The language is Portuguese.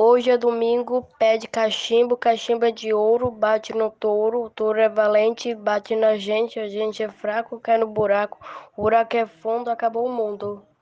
Hoje é domingo, pede cachimbo, cachimbo é de ouro, bate no touro, o touro é valente, bate na gente, a gente é fraco, cai no buraco, o buraco é fundo, acabou o mundo.